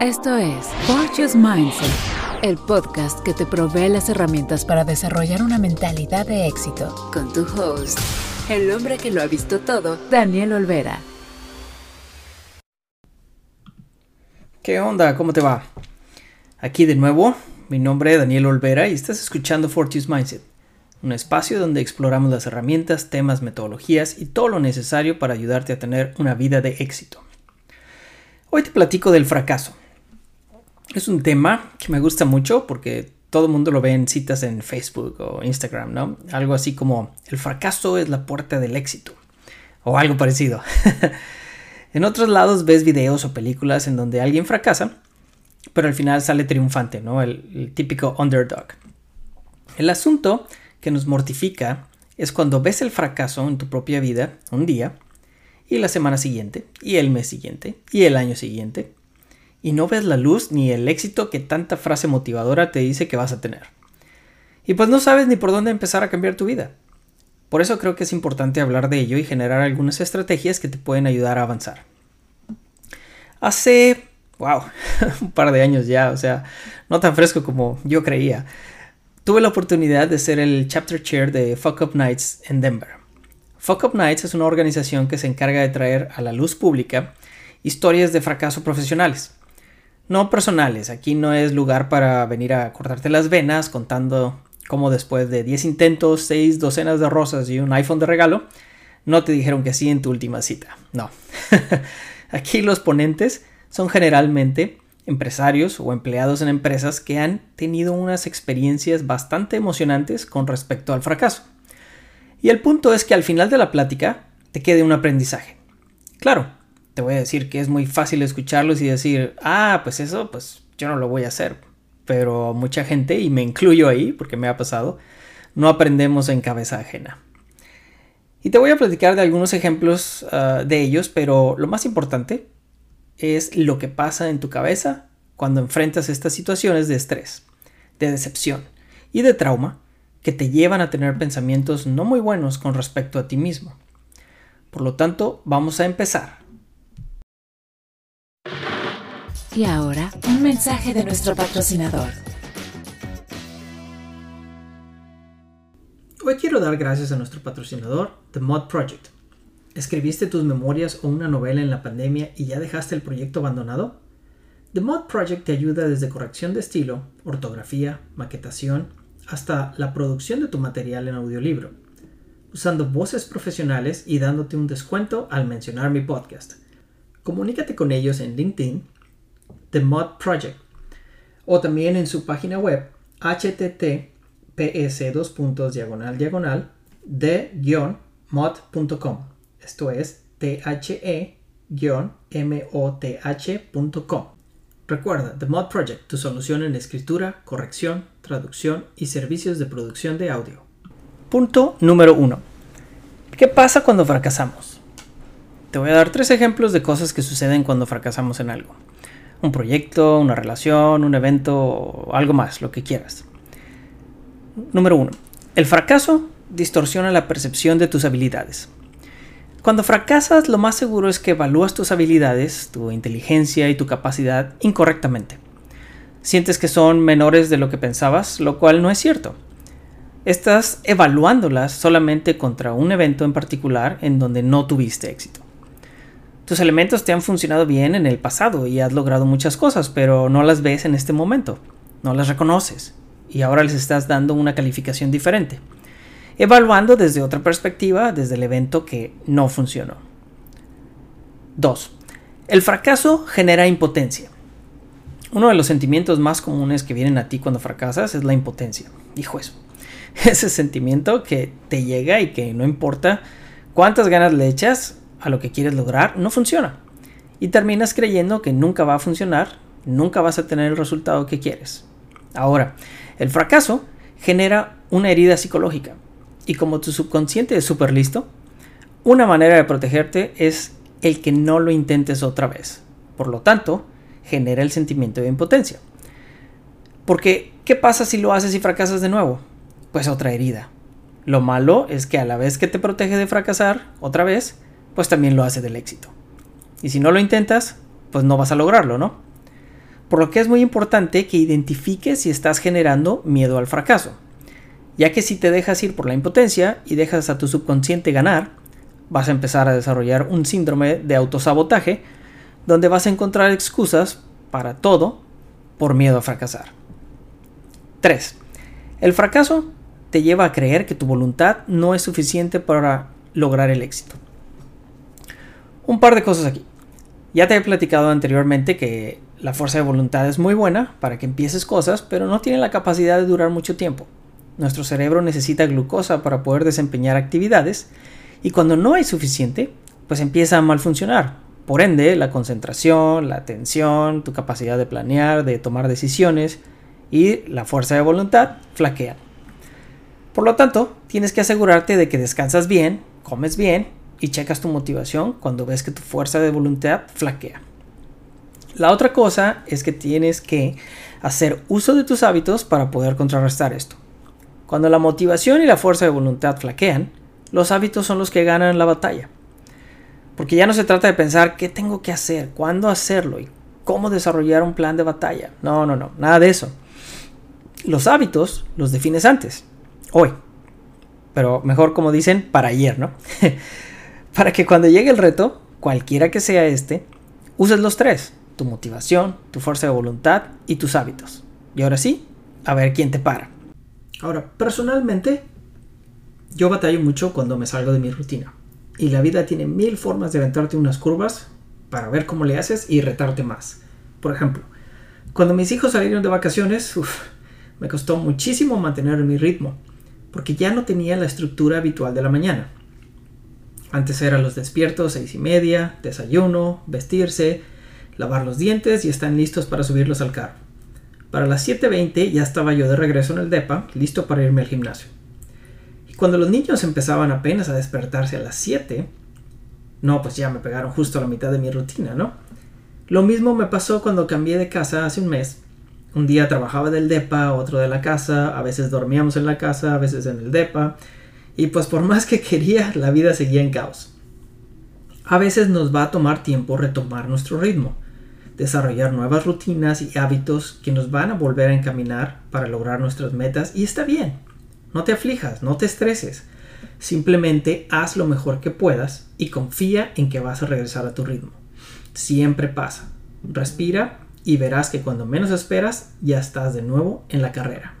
Esto es Fortune's Mindset, el podcast que te provee las herramientas para desarrollar una mentalidad de éxito. Con tu host, el hombre que lo ha visto todo, Daniel Olvera. ¿Qué onda? ¿Cómo te va? Aquí de nuevo, mi nombre es Daniel Olvera y estás escuchando Fortune's Mindset, un espacio donde exploramos las herramientas, temas, metodologías y todo lo necesario para ayudarte a tener una vida de éxito. Hoy te platico del fracaso es un tema que me gusta mucho porque todo el mundo lo ve en citas en Facebook o Instagram, ¿no? Algo así como el fracaso es la puerta del éxito o algo parecido. en otros lados ves videos o películas en donde alguien fracasa, pero al final sale triunfante, ¿no? El, el típico underdog. El asunto que nos mortifica es cuando ves el fracaso en tu propia vida un día y la semana siguiente y el mes siguiente y el año siguiente y no ves la luz ni el éxito que tanta frase motivadora te dice que vas a tener. Y pues no sabes ni por dónde empezar a cambiar tu vida. Por eso creo que es importante hablar de ello y generar algunas estrategias que te pueden ayudar a avanzar. Hace, wow, un par de años ya, o sea, no tan fresco como yo creía, tuve la oportunidad de ser el chapter chair de Fuck Up Nights en Denver. Fuck Up Nights es una organización que se encarga de traer a la luz pública historias de fracaso profesionales no personales. Aquí no es lugar para venir a cortarte las venas contando cómo después de 10 intentos, 6 docenas de rosas y un iPhone de regalo, no te dijeron que sí en tu última cita. No. Aquí los ponentes son generalmente empresarios o empleados en empresas que han tenido unas experiencias bastante emocionantes con respecto al fracaso. Y el punto es que al final de la plática te quede un aprendizaje. Claro, te voy a decir que es muy fácil escucharlos y decir, ah, pues eso, pues yo no lo voy a hacer. Pero mucha gente, y me incluyo ahí porque me ha pasado, no aprendemos en cabeza ajena. Y te voy a platicar de algunos ejemplos ah, de ellos, pero lo más importante es lo que pasa en tu cabeza cuando enfrentas estas situaciones de estrés, de decepción y de trauma que te llevan a tener pensamientos no muy buenos con respecto a ti mismo. Por lo tanto, vamos a empezar y ahora, un mensaje de nuestro patrocinador. Hoy quiero dar gracias a nuestro patrocinador, The Mod Project. ¿Escribiste tus memorias o una novela en la pandemia y ya dejaste el proyecto abandonado? The Mod Project te ayuda desde corrección de estilo, ortografía, maquetación, hasta la producción de tu material en audiolibro, usando voces profesionales y dándote un descuento al mencionar mi podcast. Comunícate con ellos en LinkedIn The Mod Project o también en su página web https dos puntos diagonal diagonal de mod.com esto es the-moth.com Recuerda, The Mod Project, tu solución en escritura, corrección, traducción y servicios de producción de audio. Punto número 1. ¿Qué pasa cuando fracasamos? Te voy a dar tres ejemplos de cosas que suceden cuando fracasamos en algo un proyecto, una relación, un evento, algo más, lo que quieras. Número 1. El fracaso distorsiona la percepción de tus habilidades. Cuando fracasas, lo más seguro es que evalúas tus habilidades, tu inteligencia y tu capacidad incorrectamente. Sientes que son menores de lo que pensabas, lo cual no es cierto. Estás evaluándolas solamente contra un evento en particular en donde no tuviste éxito. Tus elementos te han funcionado bien en el pasado y has logrado muchas cosas, pero no las ves en este momento, no las reconoces y ahora les estás dando una calificación diferente, evaluando desde otra perspectiva, desde el evento que no funcionó. 2. El fracaso genera impotencia. Uno de los sentimientos más comunes que vienen a ti cuando fracasas es la impotencia. Hijo eso. Ese sentimiento que te llega y que no importa cuántas ganas le echas, a lo que quieres lograr no funciona. Y terminas creyendo que nunca va a funcionar, nunca vas a tener el resultado que quieres. Ahora, el fracaso genera una herida psicológica. Y como tu subconsciente es súper listo, una manera de protegerte es el que no lo intentes otra vez. Por lo tanto, genera el sentimiento de impotencia. Porque, ¿qué pasa si lo haces y fracasas de nuevo? Pues otra herida. Lo malo es que a la vez que te protege de fracasar otra vez, pues también lo hace del éxito. Y si no lo intentas, pues no vas a lograrlo, ¿no? Por lo que es muy importante que identifiques si estás generando miedo al fracaso, ya que si te dejas ir por la impotencia y dejas a tu subconsciente ganar, vas a empezar a desarrollar un síndrome de autosabotaje donde vas a encontrar excusas para todo por miedo a fracasar. 3. El fracaso te lleva a creer que tu voluntad no es suficiente para lograr el éxito. Un par de cosas aquí. Ya te he platicado anteriormente que la fuerza de voluntad es muy buena para que empieces cosas, pero no tiene la capacidad de durar mucho tiempo. Nuestro cerebro necesita glucosa para poder desempeñar actividades y cuando no hay suficiente, pues empieza a mal funcionar. Por ende, la concentración, la atención, tu capacidad de planear, de tomar decisiones y la fuerza de voluntad flaquean. Por lo tanto, tienes que asegurarte de que descansas bien, comes bien y checas tu motivación cuando ves que tu fuerza de voluntad flaquea. La otra cosa es que tienes que hacer uso de tus hábitos para poder contrarrestar esto. Cuando la motivación y la fuerza de voluntad flaquean, los hábitos son los que ganan la batalla. Porque ya no se trata de pensar qué tengo que hacer, cuándo hacerlo y cómo desarrollar un plan de batalla. No, no, no, nada de eso. Los hábitos los defines antes, hoy. Pero mejor como dicen, para ayer, ¿no? para que cuando llegue el reto, cualquiera que sea este, uses los tres. Tu motivación, tu fuerza de voluntad y tus hábitos. Y ahora sí, a ver quién te para. Ahora, personalmente, yo batallo mucho cuando me salgo de mi rutina. Y la vida tiene mil formas de aventarte unas curvas para ver cómo le haces y retarte más. Por ejemplo, cuando mis hijos salieron de vacaciones, me costó muchísimo mantener mi ritmo, porque ya no tenía la estructura habitual de la mañana. Antes eran los despiertos, seis y media, desayuno, vestirse, lavar los dientes y están listos para subirlos al carro. Para las 7.20 ya estaba yo de regreso en el DEPA, listo para irme al gimnasio. Cuando los niños empezaban apenas a despertarse a las 7, no, pues ya me pegaron justo a la mitad de mi rutina, ¿no? Lo mismo me pasó cuando cambié de casa hace un mes. Un día trabajaba del DEPA, otro de la casa, a veces dormíamos en la casa, a veces en el DEPA, y pues por más que quería, la vida seguía en caos. A veces nos va a tomar tiempo retomar nuestro ritmo, desarrollar nuevas rutinas y hábitos que nos van a volver a encaminar para lograr nuestras metas y está bien. No te aflijas, no te estreses. Simplemente haz lo mejor que puedas y confía en que vas a regresar a tu ritmo. Siempre pasa. Respira y verás que cuando menos esperas ya estás de nuevo en la carrera.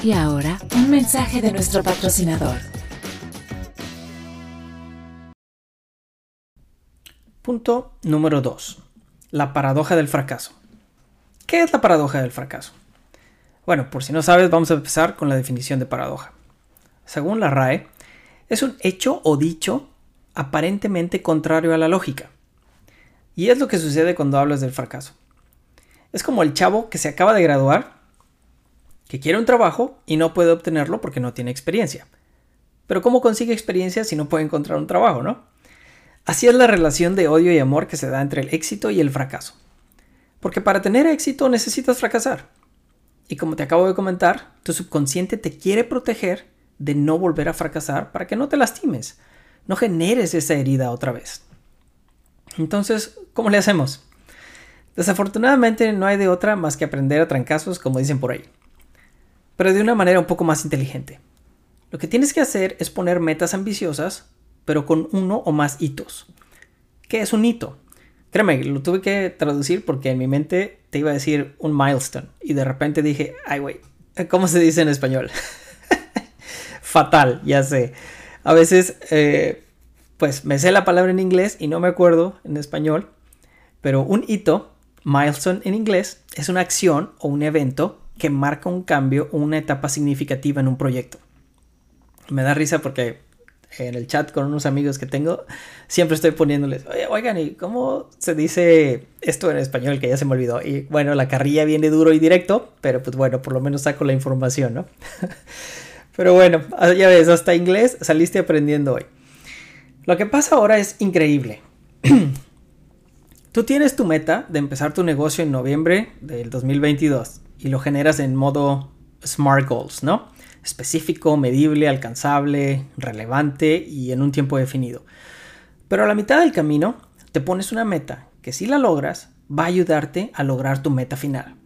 Y ahora, un mensaje de nuestro patrocinador. Punto número 2. La paradoja del fracaso. ¿Qué es la paradoja del fracaso? Bueno, por si no sabes, vamos a empezar con la definición de paradoja. Según la RAE, es un hecho o dicho aparentemente contrario a la lógica. Y es lo que sucede cuando hablas del fracaso. Es como el chavo que se acaba de graduar, que quiere un trabajo y no puede obtenerlo porque no tiene experiencia. Pero ¿cómo consigue experiencia si no puede encontrar un trabajo, no? Así es la relación de odio y amor que se da entre el éxito y el fracaso. Porque para tener éxito necesitas fracasar. Y como te acabo de comentar, tu subconsciente te quiere proteger de no volver a fracasar para que no te lastimes, no generes esa herida otra vez. Entonces, ¿cómo le hacemos? Desafortunadamente no hay de otra más que aprender a trancazos, como dicen por ahí, pero de una manera un poco más inteligente. Lo que tienes que hacer es poner metas ambiciosas, pero con uno o más hitos. ¿Qué es un hito? Créeme, lo tuve que traducir porque en mi mente te iba a decir un milestone. Y de repente dije, ay, güey, ¿cómo se dice en español? Fatal, ya sé. A veces, eh, pues me sé la palabra en inglés y no me acuerdo en español. Pero un hito, milestone en inglés, es una acción o un evento que marca un cambio o una etapa significativa en un proyecto. Me da risa porque en el chat con unos amigos que tengo, siempre estoy poniéndoles, oigan, ¿y cómo se dice esto en español? Que ya se me olvidó. Y bueno, la carrilla viene duro y directo, pero pues bueno, por lo menos saco la información, ¿no? pero bueno, ah, ya ves, hasta inglés saliste aprendiendo hoy. Lo que pasa ahora es increíble. Tú tienes tu meta de empezar tu negocio en noviembre del 2022 y lo generas en modo Smart Goals, ¿no? específico, medible, alcanzable, relevante y en un tiempo definido. Pero a la mitad del camino te pones una meta que si la logras, va a ayudarte a lograr tu meta final.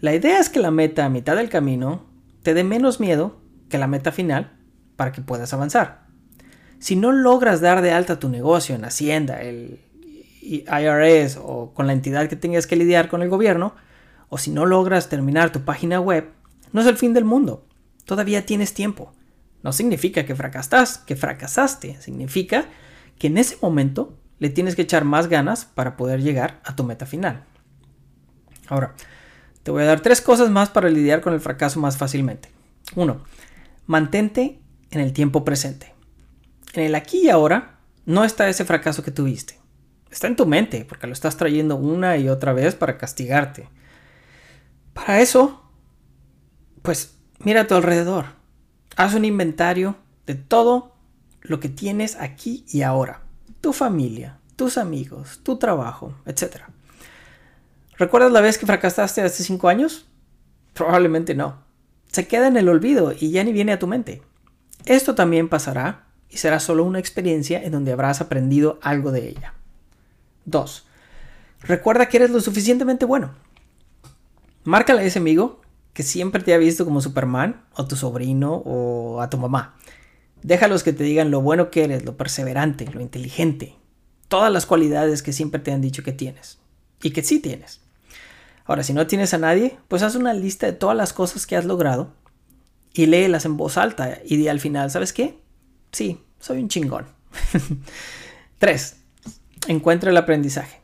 La idea es que la meta a mitad del camino te dé menos miedo que la meta final para que puedas avanzar. Si no logras dar de alta tu negocio en Hacienda, el IRS o con la entidad que tengas que lidiar con el gobierno, o si no logras terminar tu página web, no es el fin del mundo. Todavía tienes tiempo. No significa que fracasaste, que fracasaste, significa que en ese momento le tienes que echar más ganas para poder llegar a tu meta final. Ahora, te voy a dar tres cosas más para lidiar con el fracaso más fácilmente. Uno, mantente en el tiempo presente. En el aquí y ahora no está ese fracaso que tuviste. Está en tu mente porque lo estás trayendo una y otra vez para castigarte. Para eso, pues mira a tu alrededor. Haz un inventario de todo lo que tienes aquí y ahora. Tu familia, tus amigos, tu trabajo, etc. ¿Recuerdas la vez que fracasaste hace cinco años? Probablemente no. Se queda en el olvido y ya ni viene a tu mente. Esto también pasará y será solo una experiencia en donde habrás aprendido algo de ella. 2. Recuerda que eres lo suficientemente bueno. Márcale a ese amigo que siempre te ha visto como Superman, o tu sobrino, o a tu mamá. Déjalos que te digan lo bueno que eres, lo perseverante, lo inteligente, todas las cualidades que siempre te han dicho que tienes y que sí tienes. Ahora, si no tienes a nadie, pues haz una lista de todas las cosas que has logrado y léelas en voz alta y di al final, ¿sabes qué? Sí, soy un chingón. 3. Encuentra el aprendizaje.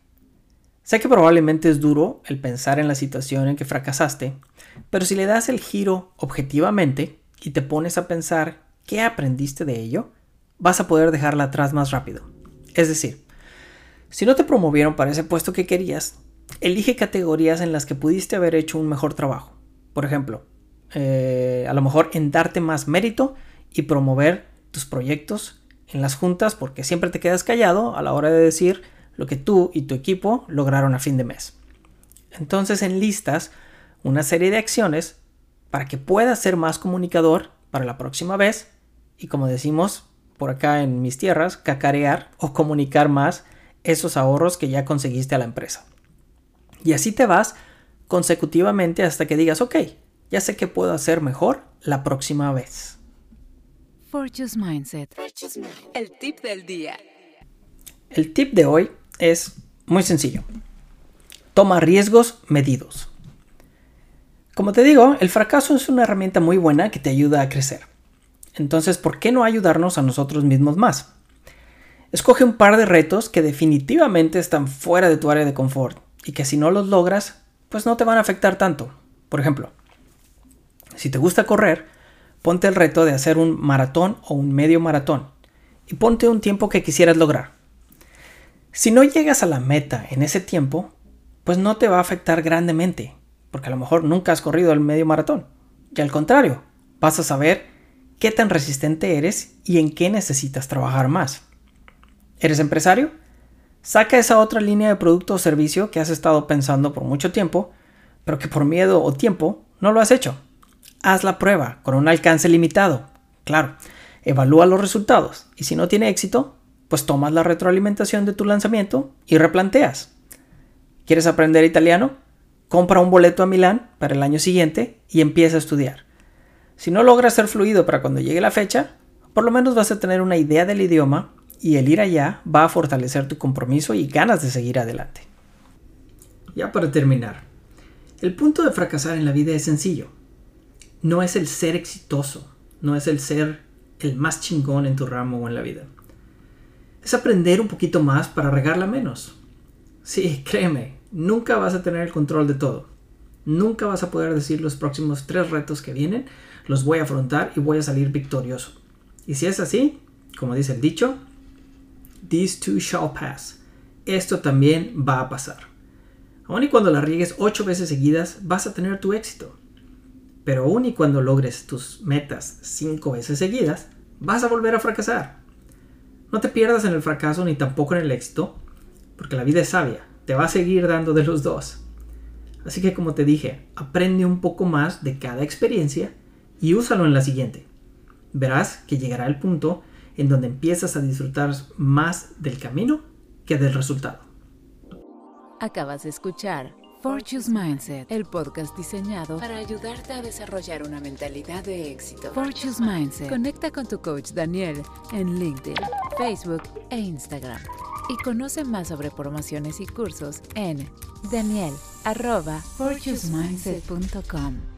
Sé que probablemente es duro el pensar en la situación en que fracasaste, pero si le das el giro objetivamente y te pones a pensar qué aprendiste de ello, vas a poder dejarla atrás más rápido. Es decir, si no te promovieron para ese puesto que querías, elige categorías en las que pudiste haber hecho un mejor trabajo. Por ejemplo, eh, a lo mejor en darte más mérito y promover tus proyectos en las juntas porque siempre te quedas callado a la hora de decir lo que tú y tu equipo lograron a fin de mes. Entonces enlistas una serie de acciones para que puedas ser más comunicador para la próxima vez y como decimos por acá en mis tierras, cacarear o comunicar más esos ahorros que ya conseguiste a la empresa. Y así te vas consecutivamente hasta que digas, ok, ya sé que puedo hacer mejor la próxima vez. Fortune's Mindset. El tip del día. El tip de hoy es muy sencillo. Toma riesgos medidos. Como te digo, el fracaso es una herramienta muy buena que te ayuda a crecer. Entonces, ¿por qué no ayudarnos a nosotros mismos más? Escoge un par de retos que definitivamente están fuera de tu área de confort y que si no los logras, pues no te van a afectar tanto. Por ejemplo, si te gusta correr, ponte el reto de hacer un maratón o un medio maratón y ponte un tiempo que quisieras lograr. Si no llegas a la meta en ese tiempo, pues no te va a afectar grandemente, porque a lo mejor nunca has corrido el medio maratón. Y al contrario, vas a saber qué tan resistente eres y en qué necesitas trabajar más. ¿Eres empresario? Saca esa otra línea de producto o servicio que has estado pensando por mucho tiempo, pero que por miedo o tiempo no lo has hecho. Haz la prueba con un alcance limitado. Claro, evalúa los resultados y si no tiene éxito, pues tomas la retroalimentación de tu lanzamiento y replanteas. ¿Quieres aprender italiano? Compra un boleto a Milán para el año siguiente y empieza a estudiar. Si no logras ser fluido para cuando llegue la fecha, por lo menos vas a tener una idea del idioma y el ir allá va a fortalecer tu compromiso y ganas de seguir adelante. Ya para terminar, el punto de fracasar en la vida es sencillo no es el ser exitoso, no es el ser el más chingón en tu ramo o en la vida. Es aprender un poquito más para regarla menos. Sí, créeme, nunca vas a tener el control de todo. Nunca vas a poder decir los próximos tres retos que vienen, los voy a afrontar y voy a salir victorioso. Y si es así, como dice el dicho, these two shall pass. Esto también va a pasar. Aun y cuando la riegues ocho veces seguidas, vas a tener tu éxito. Pero aún y cuando logres tus metas cinco veces seguidas, vas a volver a fracasar. No te pierdas en el fracaso ni tampoco en el éxito, porque la vida es sabia, te va a seguir dando de los dos. Así que como te dije, aprende un poco más de cada experiencia y úsalo en la siguiente. Verás que llegará el punto en donde empiezas a disfrutar más del camino que del resultado. Acabas de escuchar Fortune's Mindset, el podcast diseñado para ayudarte a desarrollar una mentalidad de éxito. Fortune's Mindset. Conecta con tu coach Daniel en LinkedIn, Facebook e Instagram. Y conoce más sobre promociones y cursos en daniel.fortunesmindset.com.